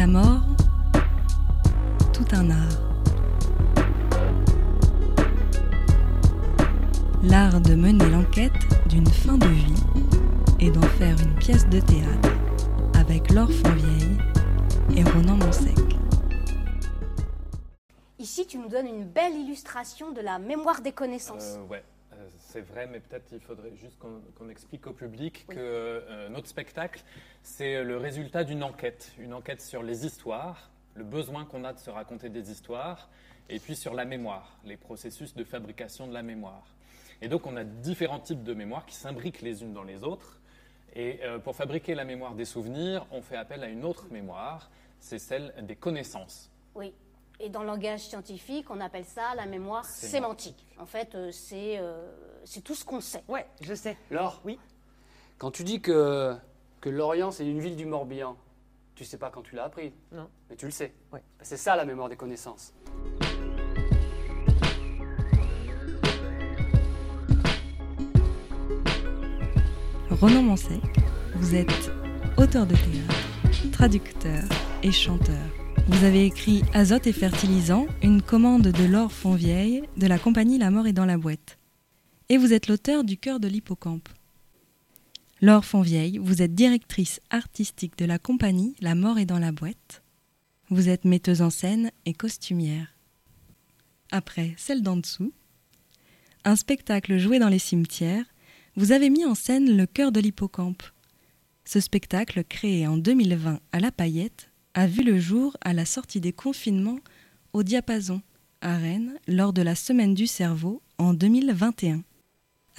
La mort, tout un art. L'art de mener l'enquête d'une fin de vie et d'en faire une pièce de théâtre avec Laure Fonvieille et Ronan Monsec. Ici, tu nous donnes une belle illustration de la mémoire des connaissances. Euh, ouais, euh, c'est vrai, mais peut-être il faudrait juste qu'on explique au public que euh, notre spectacle, c'est le résultat d'une enquête, une enquête sur les histoires, le besoin qu'on a de se raconter des histoires, et puis sur la mémoire, les processus de fabrication de la mémoire. Et donc on a différents types de mémoires qui s'imbriquent les unes dans les autres. Et euh, pour fabriquer la mémoire des souvenirs, on fait appel à une autre mémoire, c'est celle des connaissances. Oui. Et dans le langage scientifique, on appelle ça la mémoire sémantique. En fait, euh, c'est euh, c'est tout ce qu'on sait. Ouais, je sais. Laure, Oui. quand tu dis que, que Lorient, c'est une ville du Morbihan, tu sais pas quand tu l'as appris. Non. Mais tu le sais. Ouais. C'est ça la mémoire des connaissances. Ronan Monsec, vous êtes auteur de théâtre, traducteur et chanteur. Vous avez écrit Azote et fertilisant, une commande de Laure Fonvieille de la compagnie La mort est dans la boîte. Et vous êtes l'auteur du cœur de l'hippocampe. Laure Fonvieille, vous êtes directrice artistique de la compagnie La mort est dans la boîte. Vous êtes metteuse en scène et costumière. Après Celle d'en dessous, un spectacle joué dans les cimetières, vous avez mis en scène Le cœur de l'hippocampe. Ce spectacle, créé en 2020 à La Paillette, a vu le jour à la sortie des confinements au Diapason, à Rennes, lors de la Semaine du cerveau en 2021.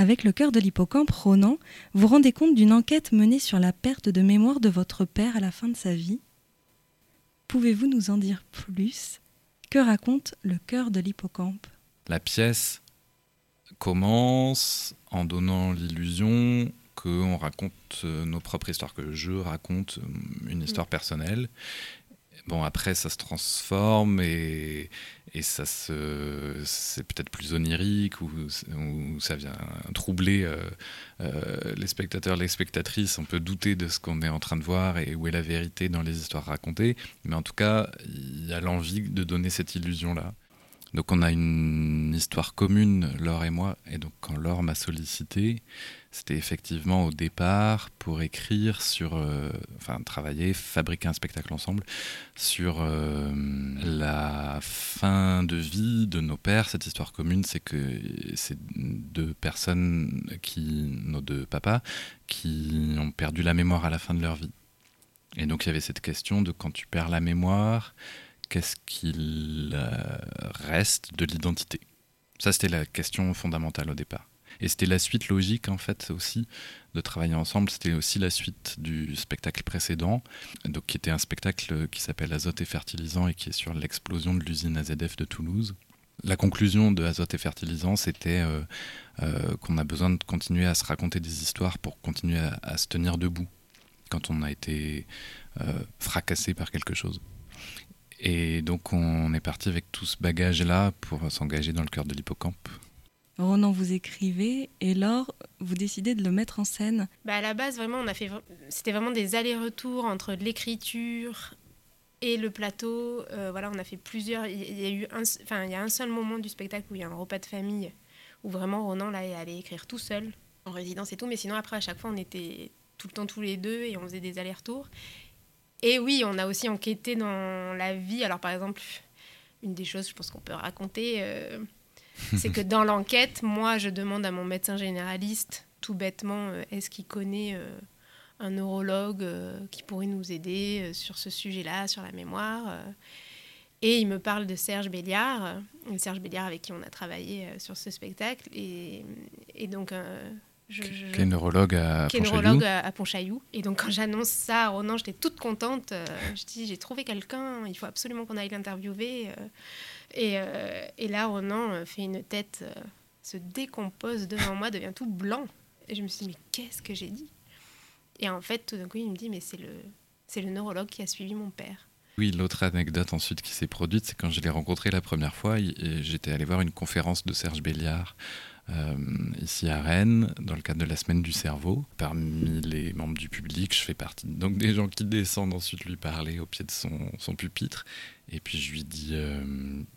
Avec le cœur de l'hippocampe, Ronan, vous rendez compte d'une enquête menée sur la perte de mémoire de votre père à la fin de sa vie? Pouvez-vous nous en dire plus? Que raconte le cœur de l'hippocampe? La pièce commence en donnant l'illusion qu'on raconte euh, nos propres histoires, que je raconte euh, une histoire personnelle. Bon, après, ça se transforme et, ça se, c'est peut-être plus onirique ou, ou ça vient troubler euh, euh, les spectateurs, les spectatrices. On peut douter de ce qu'on est en train de voir et où est la vérité dans les histoires racontées. Mais en tout cas, il y a l'envie de donner cette illusion-là. Donc on a une histoire commune, Laure et moi, et donc quand Laure m'a sollicité, c'était effectivement au départ pour écrire sur, euh, enfin travailler, fabriquer un spectacle ensemble sur euh, la fin de vie de nos pères. Cette histoire commune, c'est que c'est deux personnes, qui, nos deux papas, qui ont perdu la mémoire à la fin de leur vie. Et donc il y avait cette question de quand tu perds la mémoire, qu'est-ce qu'il euh, reste de l'identité? Ça, c'était la question fondamentale au départ. Et c'était la suite logique, en fait, aussi, de travailler ensemble. C'était aussi la suite du spectacle précédent, donc, qui était un spectacle qui s'appelle Azote et fertilisant et qui est sur l'explosion de l'usine AZF de Toulouse. La conclusion de Azote et fertilisant, c'était euh, euh, qu'on a besoin de continuer à se raconter des histoires pour continuer à, se tenir debout quand on a été fracassé par quelque chose. Et donc on est parti avec tout ce bagage-là pour s'engager dans le cœur de l'hippocampe. Ronan, vous écrivez et Laure, vous décidez de le mettre en scène. Bah à la base, vraiment, on a fait, c'était vraiment des allers-retours entre l'écriture et le plateau. Euh, voilà, on a fait plusieurs. Il il y a eu un, enfin, il y a un seul moment du spectacle où il y a un repas de famille où vraiment Ronan là est allé écrire tout seul en résidence et tout. Mais sinon, après, à chaque fois, on était tout le temps tous les deux et on faisait des allers-retours. Et oui, on a aussi enquêté dans la vie. Alors, par exemple, une des choses, je pense qu'on peut raconter. euh, c'est que dans l'enquête, moi, je demande à mon médecin généraliste, tout bêtement, euh, est-ce qu'il connaît euh, un neurologue qui pourrait nous aider sur ce sujet-là, sur la mémoire. Et il me parle de Serge Béliard, Serge Béliard avec qui on a travaillé sur ce spectacle. Et, donc, je, je- Qui est neurologue à qui est neurologue à, Pontchaillou. Et donc, quand j'annonce ça à Ronan, j'étais toute contente. Euh, je dis, j'ai trouvé quelqu'un, il faut absolument qu'on aille l'interviewer. euh. Et, euh, et là, Ronan fait une tête, se décompose devant moi, devient tout blanc. Et je me suis dit, mais qu'est-ce que j'ai dit? Et en fait, tout d'un coup, il me dit, mais c'est le, c'est le neurologue qui a suivi mon père. Oui, l'autre anecdote ensuite qui s'est produite, c'est quand je l'ai rencontré la première fois, j'étais allé voir une conférence de Serge Béliard ici à Rennes, dans le cadre de la semaine du cerveau. Parmi les membres du public, je fais partie donc des gens qui descendent ensuite lui parler au pied de son, pupitre. Et puis je lui dis, euh,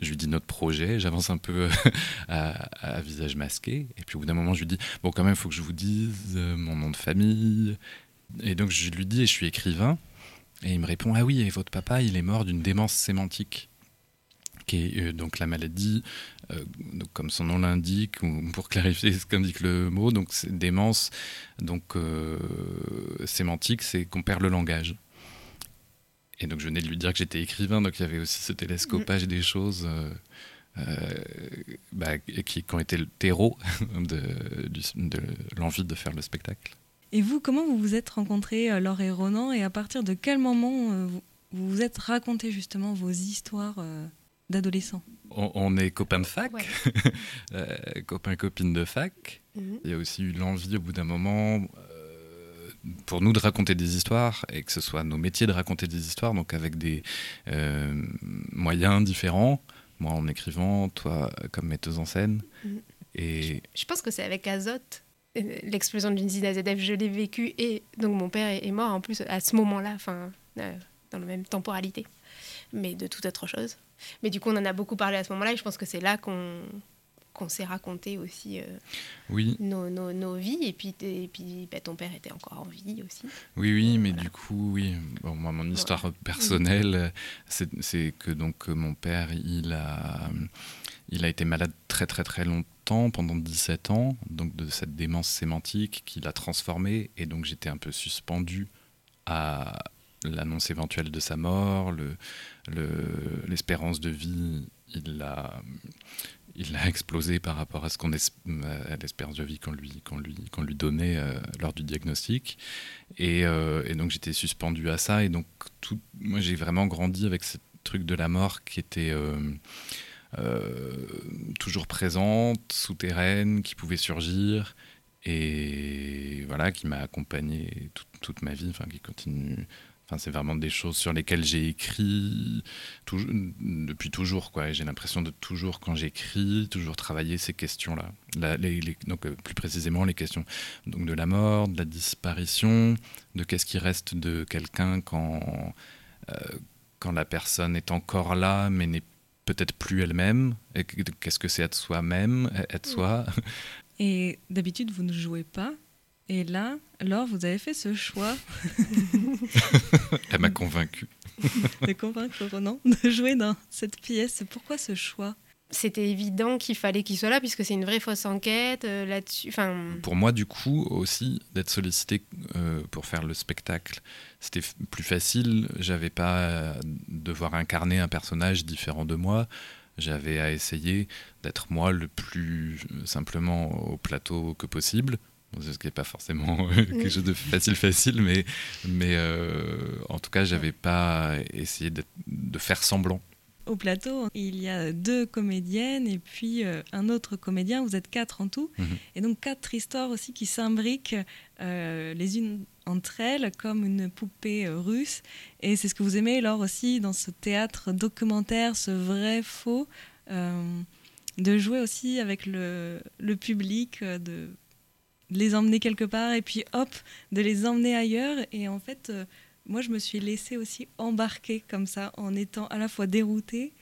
je lui dis notre projet. J'avance un peu à, visage masqué. Et puis au bout d'un moment, je lui dis bon, quand même, il faut que je vous dise euh, mon nom de famille. Et donc je lui dis, et je suis écrivain. Et il me répond ah oui, et votre papa, il est mort d'une démence sémantique qui est donc la maladie euh, comme son nom l'indique, ou pour clarifier ce qu'indique le mot, donc démence, donc euh, sémantique, c'est qu'on perd le langage. Et donc je venais de lui dire que j'étais écrivain, donc il y avait aussi ce télescopage des choses euh, bah, qui, ont été le terreau de, de l'envie de faire le spectacle. Et vous, comment vous vous êtes rencontrés, Laure et Ronan, et à partir de quel moment vous vous êtes raconté justement vos histoires d'adolescents on, est copains de fac, euh, copains copines de fac. Mhm. Il y a aussi eu l'envie au bout d'un moment euh, pour nous de raconter des histoires et que ce soit nos métiers de raconter des histoires, donc avec des euh, moyens différents. Moi en écrivant, toi comme metteuse en scène. Mhm. Et... Je, pense que c'est avec Azote l'explosion d'une usine AZF, je l'ai vécu et donc mon père est, mort en plus à ce moment-là, enfin dans la même temporalité, mais de toute autre chose. Mais du coup, on en a beaucoup parlé à ce moment-là et je pense que c'est là qu'on qu'on s'est raconté aussi euh, oui. nos, nos, nos, vies. Et puis, et puis bah, ton père était encore en vie aussi. Oui, oui, mais du coup, oui. Bon, moi, mon histoire personnelle, c'est que donc mon père, il a, il a été malade très, très, très longtemps, pendant 17 ans, donc de cette démence sémantique qu'il a transformée. Et donc, j'étais un peu suspendu à l'annonce éventuelle de sa mort, l'espérance de vie, il a, il a explosé par rapport à ce qu'on l'espérance de vie qu'on lui, qu'on lui, qu'on lui donnait euh, lors du diagnostic. Euh, et, donc j'étais suspendu à ça. Et donc moi j'ai vraiment grandi avec ce truc de la mort qui était euh, toujours présente, souterraine, qui pouvait surgir. Et voilà, qui m'a accompagné toute, toute ma vie, enfin qui continue Enfin, c'est vraiment des choses sur lesquelles j'ai écrit depuis toujours. Quoi. j'ai l'impression de toujours, quand j'écris, toujours travailler ces questions-là. donc, euh, plus précisément, les questions donc, de la mort, de la disparition, de qu'est-ce qui reste de quelqu'un quand, euh, quand la personne est encore là, mais n'est peut-être plus elle-même. Qu'est-ce que c'est être soi-même, être soi. Et d'habitude, vous ne jouez pas et là, Laure, vous avez fait ce choix. Elle m'a convaincu. de convaincre Ronan de jouer dans cette pièce. Pourquoi ce choix? C'était évident qu'il fallait qu'il soit là puisque c'est une vraie fausse enquête euh, là-dessus. Enfin... Pour moi, du coup, aussi d'être sollicité euh, pour faire le spectacle, c'était plus facile. J'avais pas à devoir incarner un personnage différent de moi. J'avais à essayer d'être moi le plus simplement au plateau que possible ce qui n'est pas forcément quelque chose de facile, facile, mais, mais euh, en tout cas, j'avais pas essayé de, faire semblant. Au plateau, il y a deux comédiennes et puis euh, un autre comédien. Vous êtes quatre en tout. Mhm. Et donc quatre histoires aussi qui s'imbriquent euh, les unes entre elles comme une poupée russe. Et c'est ce que vous aimez, Laure, aussi, dans ce théâtre documentaire, ce vrai faux, de jouer aussi avec le, le public, de de les emmener quelque part et puis hop, de les emmener ailleurs. Et en fait, euh, moi, je me suis laissée aussi embarquer comme ça, en étant à la fois déroutée.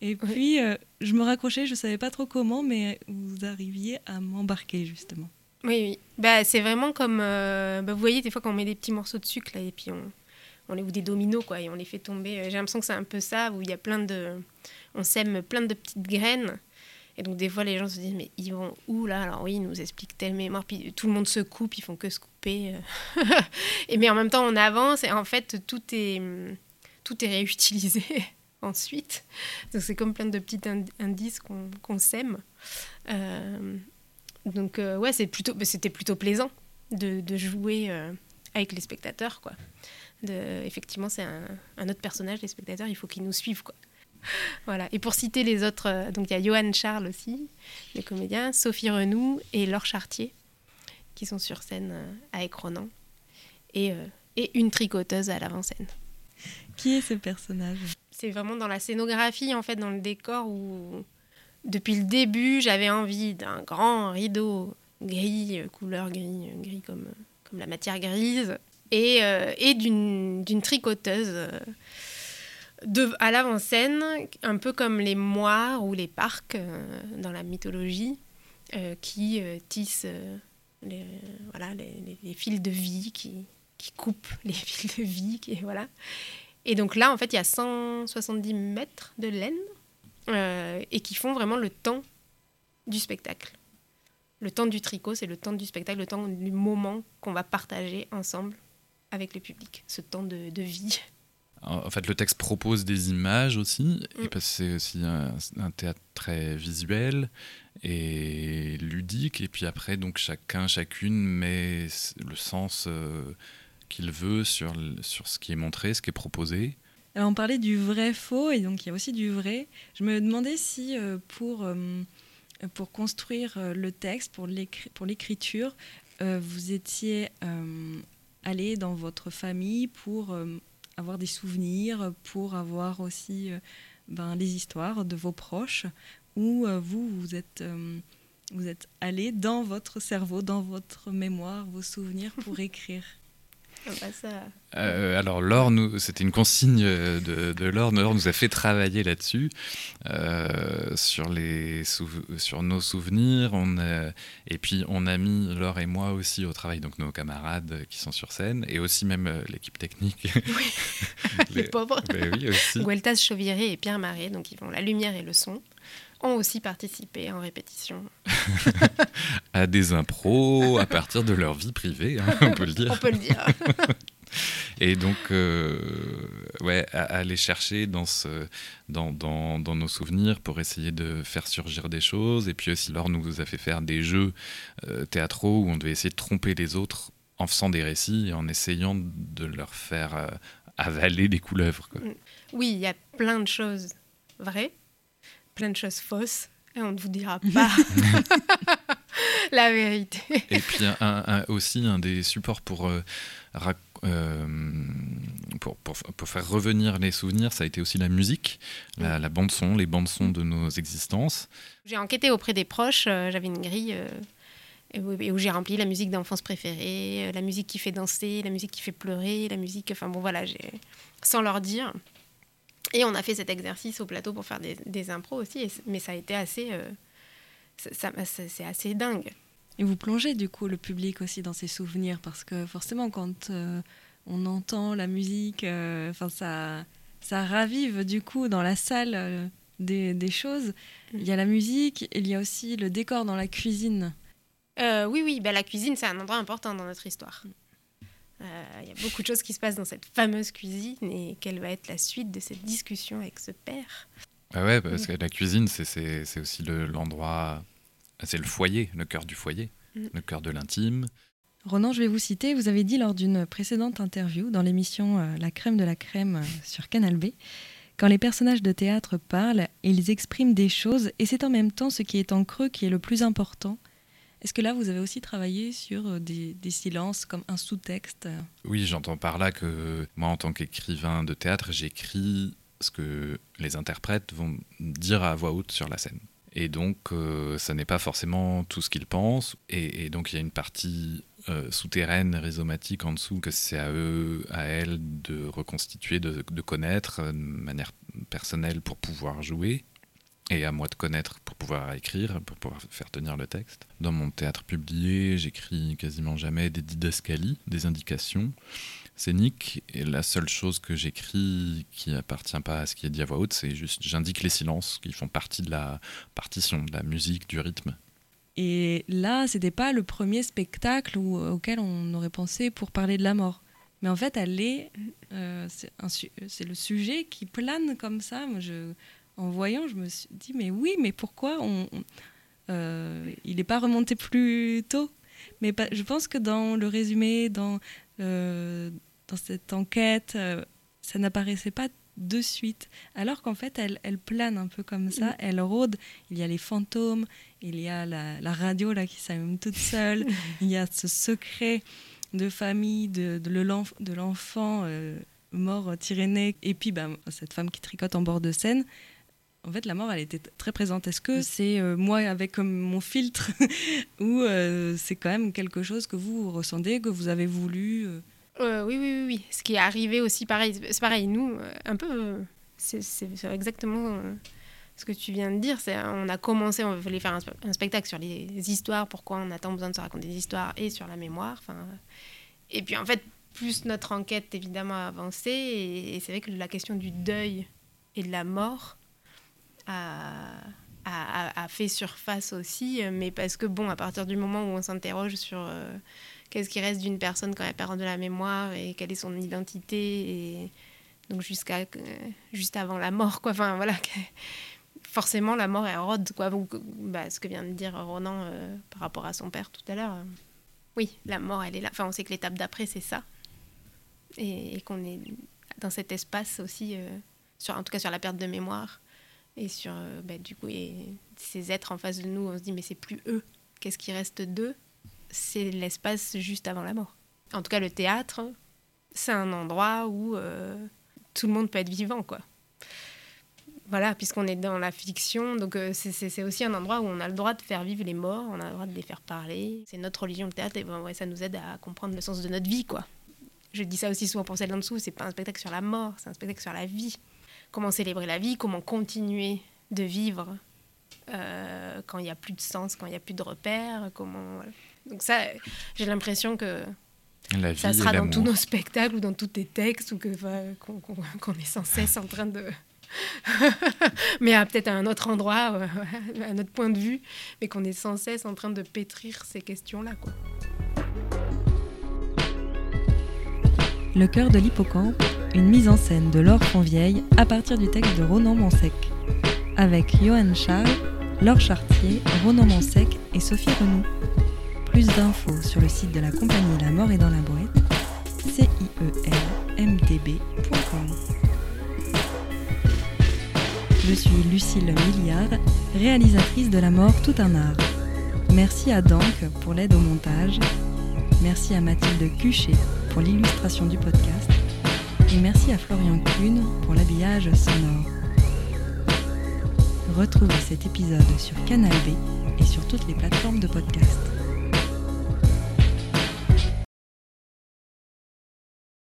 Et puis, euh, je me raccrochais, je ne savais pas trop comment, mais vous arriviez à m'embarquer, justement. Oui, oui. Bah, c'est vraiment comme. Euh, bah, vous voyez, des fois, quand on met des petits morceaux de sucre, là, et puis on, on les, ou des dominos, quoi, et on les fait tomber. J'ai l'impression que c'est un peu ça, où il y a plein de. On sème plein de petites graines. Et donc, des fois, les gens se disent, mais ils vont où là? Alors, oui, ils nous expliquent telle mémoire, puis tout le monde se coupe, ils font que se couper. Euh. et mais en même temps, on avance, et en fait, tout est, tout est réutilisé ensuite. Donc, c'est comme plein de petits indices qu'on sème. Euh, donc, euh, ouais, plutôt, bah, c'était plutôt plaisant de, jouer avec les spectateurs, quoi. Effectivement, c'est un, un, autre personnage, les spectateurs, il faut qu'ils nous suivent, quoi. voilà. Et pour citer les autres, euh, donc il y a Johan Charles aussi, les comédiens, Sophie Renoux et Laure Chartier, qui sont sur scène euh, avec Ronan, et, euh, et une tricoteuse à l'avant-scène. Qui est ce personnage? C'est vraiment dans la scénographie, en fait, dans le décor où, depuis le début, j'avais envie d'un grand rideau gris, couleur gris, gris comme, comme la matière grise, et, euh, et d'une d'une tricoteuse euh, à l'avant-scène, un peu comme les moires ou les parcs euh, dans la mythologie, euh, qui euh, tissent les, voilà, fils de vie, qui, coupent les fils de vie, qui, voilà. Et donc là, en fait, il y a 170 mètres de laine et qui font vraiment le temps du spectacle. Le temps du tricot, c'est le temps du spectacle, le temps du moment qu'on va partager ensemble avec le public, ce temps de vie. En fait, le texte propose des images aussi, et Mm. parce que c'est aussi un, un théâtre très visuel et ludique. Et puis après, donc chacun, chacune met le sens euh, qu'il veut sur, sur ce qui est montré, ce qui est proposé. Alors on parlait du vrai faux et donc il y a aussi du vrai. Je me demandais si euh, pour, euh, pour construire le texte, pour l'écri- pour l'écriture, vous étiez allé dans votre famille pour avoir des souvenirs, pour avoir aussi euh, ben, les histoires de vos proches, ou euh, vous, vous êtes, euh, vous êtes allé dans votre cerveau, dans votre mémoire, vos souvenirs pour écrire. Ah bah ça, Euh, alors Laure, nous- c'était une consigne euh, de, de Laure. Laure nous a fait travailler là-dessus, euh, sur, les souv- sur nos souvenirs. On a- et puis on a mis Laure et moi aussi au travail, donc nos camarades qui sont sur scène, et aussi même l'équipe technique. les Les- pauvres. Ben oui, aussi. Gueltas Chauviré et Pierre Marais, donc ils font la lumière et le son, ont aussi participé en répétition. À des impros à partir de leur vie privée, hein, on peut le dire. On peut le dire. Et donc, euh, ouais, à, à aller chercher dans, ce, dans, dans, dans nos souvenirs pour essayer de faire surgir des choses. Et puis aussi, Laure nous a fait faire des jeux euh, théâtraux où on devait essayer de tromper les autres en faisant des récits et en essayant de leur faire euh, avaler des couleuvres. quoi. Oui, il y a plein de choses vraies, plein de choses fausses, et on ne vous dira pas la vérité. Et puis un- un- aussi un des supports pour, euh, euh, pour, pour, pour faire revenir les souvenirs, ça a été aussi la musique, la, la bande son, les bandes son de nos existences. J'ai enquêté auprès des proches, euh, j'avais une grille euh, et où, j'ai rempli la musique d'enfance préférée, la musique qui fait danser, la musique qui fait pleurer, la musique, enfin bon voilà, j'ai sans leur dire. Et on a fait cet exercice au plateau pour faire des, des impros aussi, et mais ça a été assez, euh, ça- ça- ça- c'est assez dingue. Et vous plongez du coup le public aussi dans ses souvenirs parce que forcément quand euh, on entend la musique, euh, enfin ça, ça ravive du coup dans la salle des, des choses. Il y a la musique, il y a aussi le décor dans la cuisine. Euh, oui, oui, bah, la cuisine, c'est un endroit important dans notre histoire. Euh, Il y a beaucoup de choses qui se passent dans cette fameuse cuisine et quelle va être la suite de cette discussion avec ce père. Ah ouais, parce que la cuisine, c'est- aussi le- l'endroit, c'est le foyer, le cœur du foyer, Mm. le cœur de l'intime. Ronan, je vais vous citer, vous avez dit lors d'une précédente interview dans l'émission euh, La crème de la crème euh, sur Canal B, quand les personnages de théâtre parlent, ils expriment des choses et c'est en même temps ce qui est en creux qui est le plus important. Est-ce que là, vous avez aussi travaillé sur euh, des, silences comme un sous-texte? Oui, j'entends par là que moi, en tant qu'écrivain de théâtre, j'écris ce que les interprètes vont dire à voix haute sur la scène. Et donc, euh, ça n'est pas forcément tout ce qu'ils pensent. Et, donc, il y a une partie euh, souterraine, rhizomatique en dessous, que c'est à eux, à elles de reconstituer, de, de connaître de manière personnelle pour pouvoir jouer. Et à moi de connaître pour pouvoir écrire, pour pouvoir faire tenir le texte. Dans mon théâtre publié, j'écris quasiment jamais des didascalies, des indications scéniques. Et la seule chose que j'écris qui appartient pas à ce qui est dit à voix haute, c'est juste j'indique les silences qui font partie de la partition, de la musique, du rythme. Et là, c'était pas le premier spectacle où- auquel on aurait pensé pour parler de la mort. Mais en fait, elle est, euh, c'est le sujet qui plane comme ça. En voyant, je me suis dit, mais oui, mais pourquoi on, on- euh, il n'est pas remonté plus tôt? Mais pas- je pense que dans le résumé, dans, euh, dans cette enquête, euh, ça n'apparaissait pas de suite. Alors qu'en fait, elle, elle plane un peu comme ça, elle rôde. Il y a les fantômes, il y a la, la radio là qui s'allume toute seule, il y a ce secret de famille de, de le- l'enf- de l'enfant euh, mort Tyrénée et puis bah, cette femme qui tricote en bord de scène. En fait, la mort, elle était très présente. Est-ce que c'est euh, moi avec comme mon filtre ou euh, c'est quand même quelque chose que vous ressentez, que vous avez voulu oui, oui, oui, oui. Ce qui est arrivé aussi, pareil, c'est pareil. Nous, un peu, c'est exactement ce que tu viens de dire, c'est on a commencé, on voulait faire un, spectacle sur les histoires, pourquoi on a tant besoin de se raconter des histoires, et sur la mémoire. Et puis en fait, plus notre enquête évidemment a avancé, et, c'est vrai que la question du deuil et de la mort a, fait surface aussi, mais parce que bon, à partir du moment où on s'interroge sur euh, qu'est-ce qui reste d'une personne quand elle perd de la mémoire et quelle est son identité, et donc jusqu'à euh, juste avant la mort, quoi. Enfin voilà forcément la mort est rôde, quoi. Bah, ce que vient de dire Ronan euh, par rapport à son père tout à l'heure. oui, la mort, elle est là. Enfin, on sait que l'étape d'après, c'est ça. Et, qu'on est dans cet espace aussi, sur, en tout cas sur la perte de mémoire. Et sur, euh, bah, du coup, et ces êtres en face de nous, on se dit, mais c'est plus eux. Qu'est-ce qui reste d'eux? C'est l'espace juste avant la mort. En tout cas, le théâtre, c'est un endroit où tout le monde peut être vivant, quoi voilà, puisqu'on est dans la fiction, donc euh, c'est aussi un endroit où on a le droit de faire vivre les morts, on a le droit de les faire parler. C'est notre religion, le théâtre, et ben, ça nous aide à comprendre le sens de notre vie, quoi. Je dis ça aussi souvent pour celle en dessous, c'est pas un spectacle sur la mort, c'est un spectacle sur la vie. Comment célébrer la vie, comment continuer de vivre euh, quand il n'y a plus de sens, quand il n'y a plus de repères, comment... Donc ça, j'ai l'impression que ça sera dans tous nos spectacles ou dans tous tes textes, ou qu'on est sans cesse en train de mais à peut-être à un autre endroit, euh, à un autre point de vue, mais qu'on est sans cesse en train de pétrir ces questions-là. Le cœur de l'hippocampe, une mise en scène de Laure Fonvieille à partir du texte de Ronan Monsec, avec Johan Charles, Laure Chartier, Ronan Monsec et Sophie Renou. Plus d'infos sur le site de la compagnie La Mort est dans la boîte, cielmdb.com. Je suis Lucille Milliard, réalisatrice de La mort tout un art. Merci à Dank pour l'aide au montage. Merci à Mathilde Cuchet pour l'illustration du podcast. Et merci à Florian Kuhn pour l'habillage sonore. Retrouvez cet épisode sur Canal B et sur toutes les plateformes de podcast.